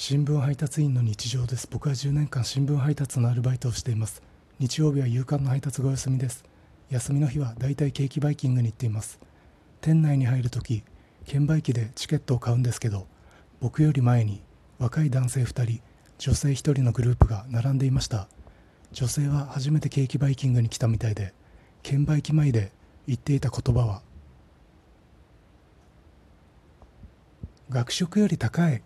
新聞配達員の日常です。僕は10年間新聞配達のアルバイトをしています。日曜日は夕刊の配達がお休みです。休みの日はだいたいケーキバイキングに行っています。店内に入るとき券売機でチケットを買うんですけど僕より前に若い男性2人女性1人のグループが並んでいました。女性は初めてケーキバイキングに来たみたいで券売機前で言っていた言葉は学食より高い